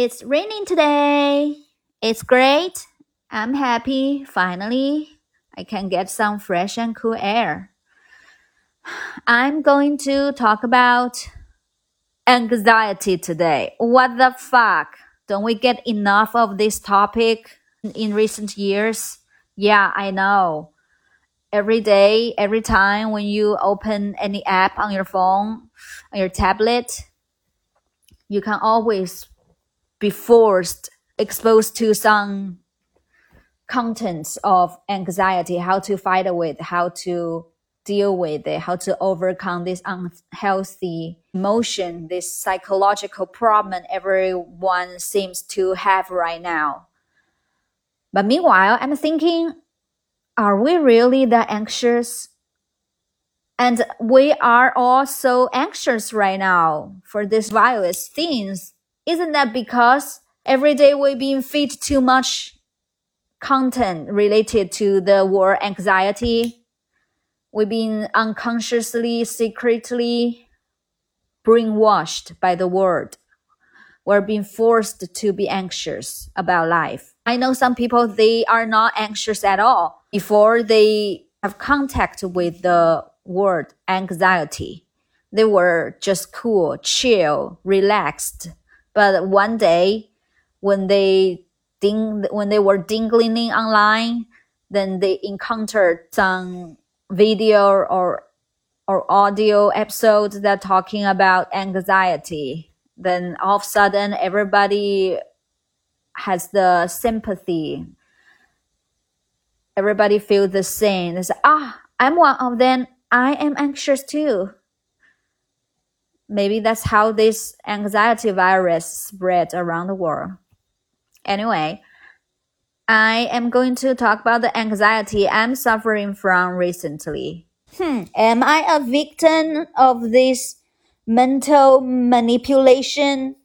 It's raining today. It's great. I'm happy. Finally, I can get some fresh and cool air. I'm going to talk about anxiety today. What the fuck? Don't we get enough of this topic in recent years? Yeah, I know. Every day, every time when you open any app on your phone, on your tablet, you can always be forced, exposed to some contents of anxiety, how to fight with, how to deal with it, how to overcome this unhealthy emotion, this psychological problem everyone seems to have right now. But meanwhile, I'm thinking, are we really that anxious? And we are all so anxious right now for these virus things. Isn't that because every day we've been fed too much content related to the war anxiety? We've been unconsciously, secretly brainwashed by the world. We're being forced to be anxious about life. I know some people, they are not anxious at all before they have contact with the word anxiety. They were just cool, chill, relaxed. But one day, when they ding, when they were dingling online, then they encountered some video or or audio episodes that talking about anxiety. Then all of a sudden, everybody has the sympathy. Everybody feels the same. They say, ah, I'm one of them. I am anxious too. Maybe that's how this anxiety virus spread around the world. Anyway, I am going to talk about the anxiety I'm suffering from recently. Hmm, am I a victim of this mental manipulation?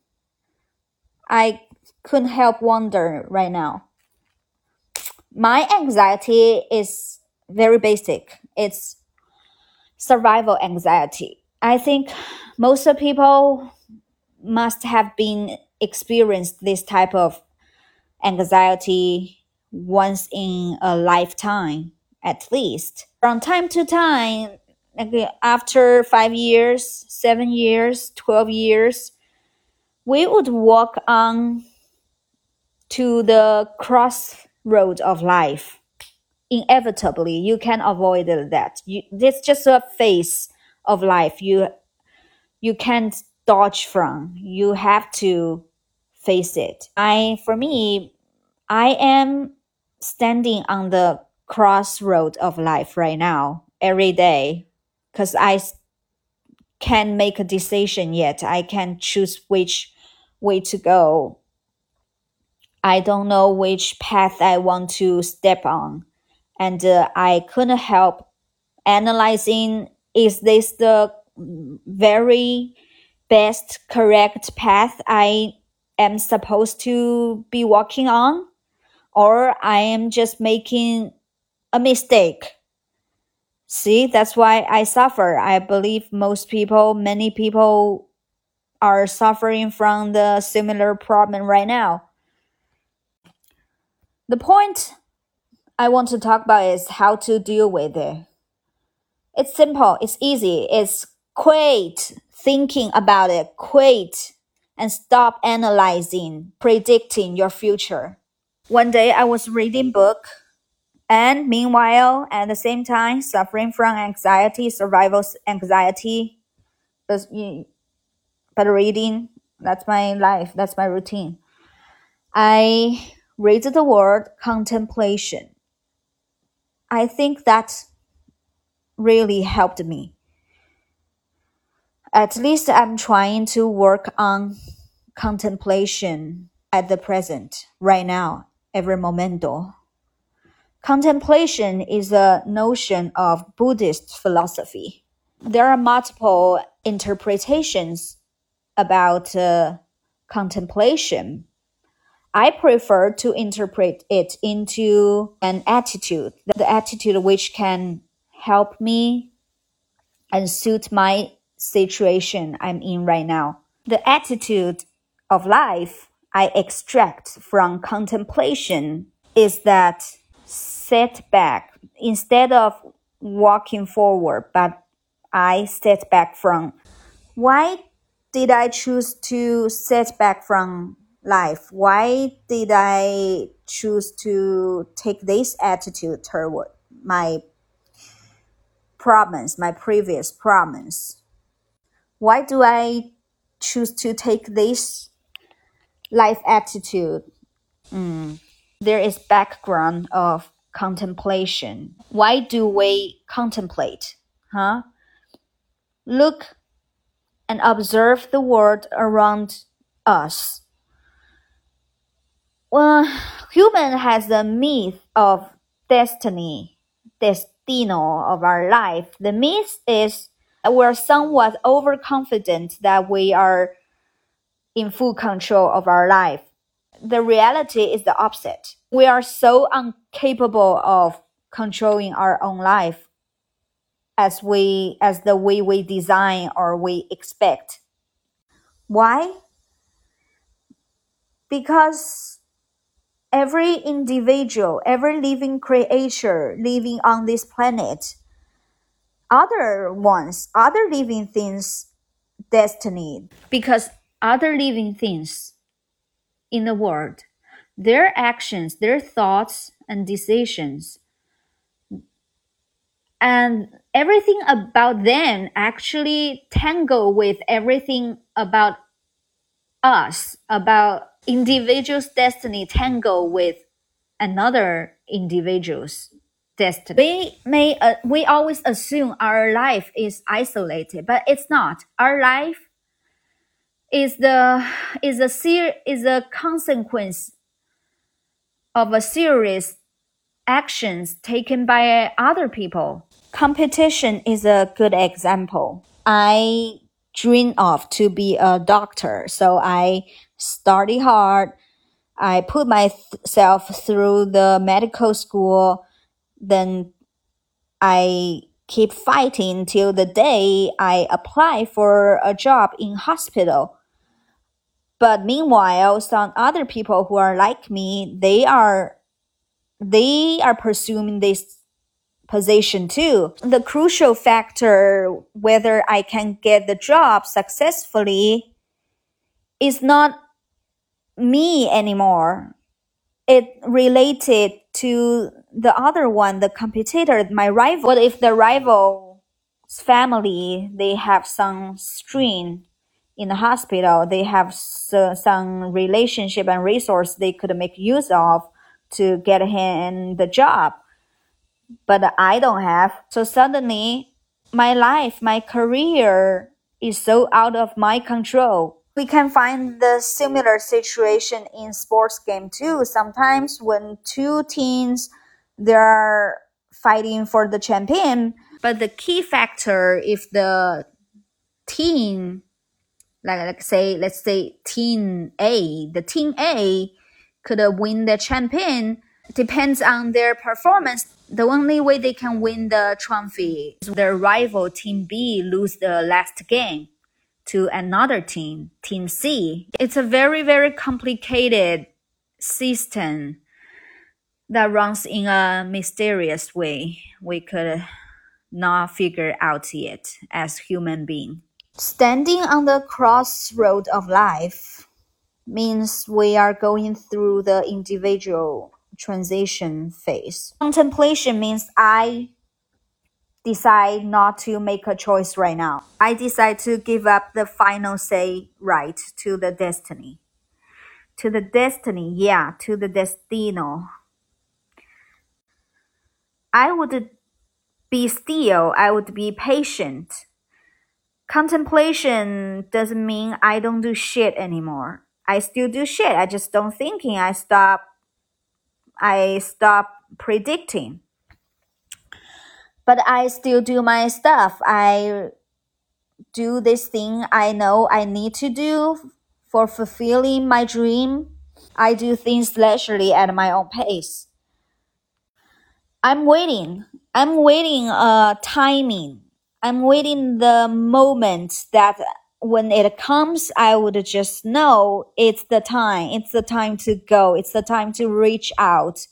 I couldn't help wonder right now. My anxiety is very basic. It's survival anxiety. I think most of people must have been experienced this type of anxiety once in a lifetime at least. From time to time, like after five years, seven years, 12 years, we would walk on to the crossroad of life inevitably you can avoid that you it's just a phase of life you you can't dodge from. You have to face it. I for me i am standing on the crossroad of life right now every day because i can't make a decision yet. I can't choose which way to go. I don't know which path I want to step on. And uh, I couldn't help analyzing is this the very best correct path I am supposed to be walking on? Or I am just making a mistake. See, that's why I suffer. I believe most people, many people are suffering from the similar problem right now. The point I want to talk about is how to deal with it. It's simple, it's easy, it's quit thinking about it, quit and stop analyzing, predicting your future. One day I was reading book and meanwhile at the same time suffering from anxiety, survival anxiety, but, reading, that's my life, that's my routine. I read the word contemplation. I think that really helped me. At least I'm trying to work on contemplation at the present, right now, every momento. Contemplation is a notion of Buddhist philosophy. There are multiple interpretations about uh, contemplation I prefer to interpret it into an attitude, the attitude which can help me and suit my situation I'm in right now. The attitude of life I extract from contemplation is that set back instead of walking forward, but I set back from why did I choose to set back from life? Why did I choose to take this attitude toward my problems, my previous problems? Why do I choose to take this life attitude? Mm. There is background of contemplation. Why do we contemplate? Huh? Look and observe the world around us. Well, human has a myth of destiny, destino of our life. The myth is we're somewhat overconfident that we are in full control of our life. The reality is the opposite. We are so incapable of controlling our own life as we as the way we design or we expect. Why? Because every individual, every living creature living on this planet, other ones, other living things destiny. Because other living things in the world, their actions, their thoughts and decisions and everything about them actually tangle with everything about us about individual's destiny tangle with another individual's destiny. We may uh, we always assume our life is isolated but it's not. Our life is the is a ser- is a consequence of a series actions taken by other people. Competition is a good example. I dream of to be a doctor, so I study hard. I put myself through the medical school. Then I keep fighting till the day I apply for a job in hospital. But meanwhile, some other people who are like me, they are they are pursuing this position too. The crucial factor whether I can get the job successfully is not me anymore. It related to the other one, the competitor, my rival. What if the rival's family, they have some strain in the hospital, they have some relationship and resource they could make use of to get him the job but I don't have. So suddenly, my life, my career is so out of my control. We can find the similar situation in sports game too. Sometimes when two teams they're fighting for the champion, but the key factor if the team like, like say let's say team A, the team A could win the champion depends on their performance. The only way they can win the trophy is their rival team B lose the last game to another team, team C. It's a very, very complicated system that runs in a mysterious way. We could not figure out yet as human being. Standing on the crossroad of life means we are going through the individual transition phase. Contemplation means I decide not to make a choice right now. I decide to give up the final say right to the destiny. To the destiny, yeah, to the destino. I would be still, I would be patient. Contemplation doesn't mean I don't do shit anymore. I still do shit. I just don't thinking. I stop I stop predicting. But I still do my stuff. I do this thing I know I need to do for fulfilling my dream. I do things leisurely at my own pace. I'm waiting. I'm waiting uh timing. I'm waiting the moment that when it comes, I would just know it's the time. It's the time to go. It's the time to reach out.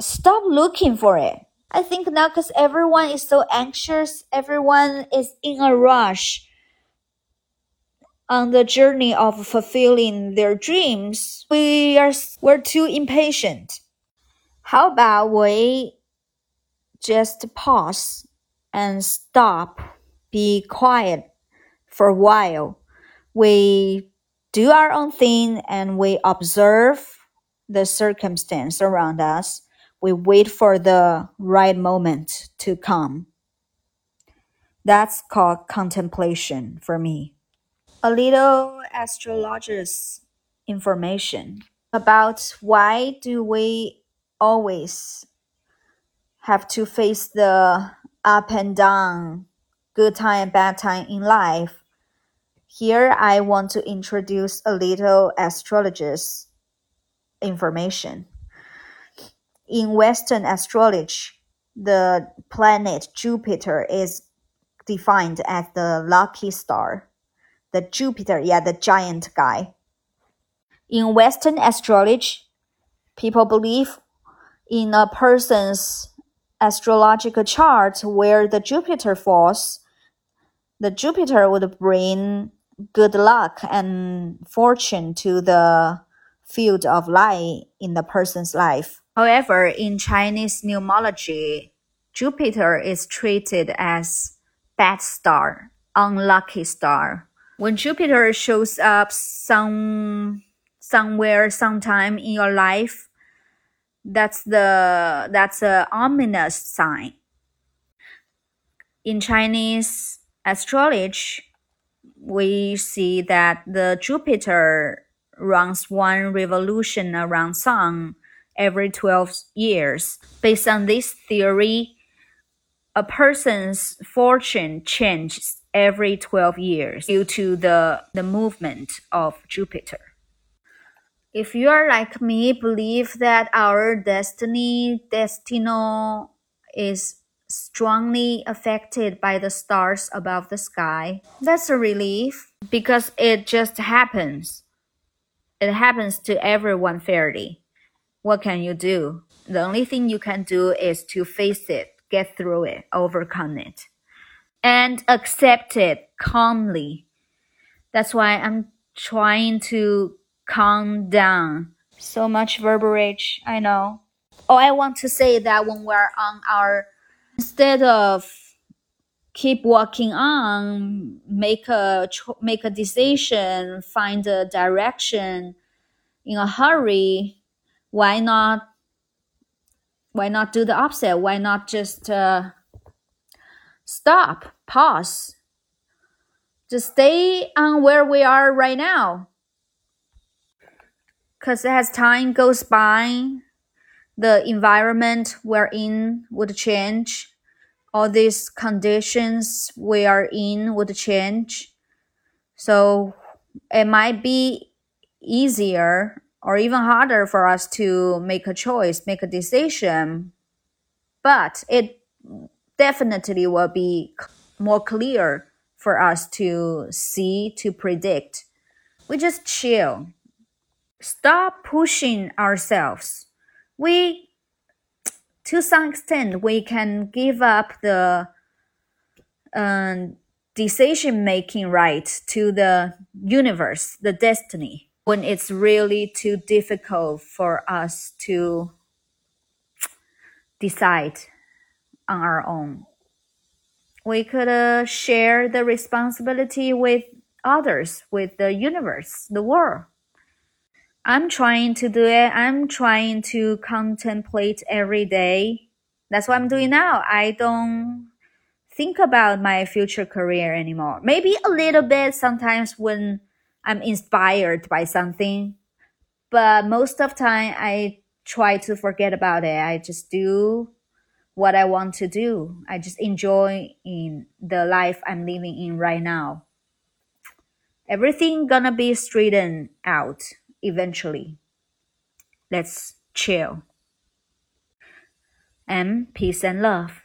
Stop looking for it. I think now because everyone is so anxious, everyone is in a rush on the journey of fulfilling their dreams. We are we're too impatient. How about we just pause and stop, be quiet for a while. We do our own thing and we observe the circumstance around us. We wait for the right moment to come. That's called contemplation for me. A little astrologer's information about why do we always have to face the up and down, good time bad time in life. Here I want to introduce a little astrologist information. In Western astrology, the planet Jupiter is defined as the lucky star. The Jupiter, yeah, the giant guy. In Western astrology, people believe in a person's astrological chart where the Jupiter falls, the Jupiter would bring good luck and fortune to the field of light in the person's life. However, in Chinese numerology, Jupiter is treated as bad star, unlucky star. When Jupiter shows up some somewhere sometime in your life, that's the that's a ominous sign. In Chinese astrology, we see that the Jupiter runs one revolution around Sun every 12 years. Based on this theory, a person's fortune changes every 12 years due to the, the movement of Jupiter. If you are like me, believe that our destiny, destino, is strongly affected by the stars above the sky, that's a relief because it just happens. It happens to everyone fairly. What can you do? The only thing you can do is to face it, get through it, overcome it, and accept it calmly. That's why I'm trying to calm down. So much verbiage, I know. Oh, I want to say that when we're on our, instead of keep walking on, make a make a decision, find a direction in a hurry, why not? Why not do the opposite? Why not just uh, stop, pause, just stay on where we are right now? because as time goes by, the environment we're in would change. All these conditions we are in would change. So it might be easier or even harder for us to make a choice, make a decision. But it definitely will be more clear for us to see, to predict. We just chill stop pushing ourselves. We, to some extent, we can give up the um, decision making right to the universe, the destiny, when it's really too difficult for us to decide on our own. We could uh, share the responsibility with others, with the universe, the world. I'm trying to do it. I'm trying to contemplate every day. That's what I'm doing mm-hmm. now. I don't think about my future career anymore. Maybe a little bit sometimes when I'm inspired by something, but most of time I try to forget about it. I just do what I want to do. I just enjoy in the life I'm living in right now. Everything gonna be straightened out eventually. Let's chill. M. peace and love.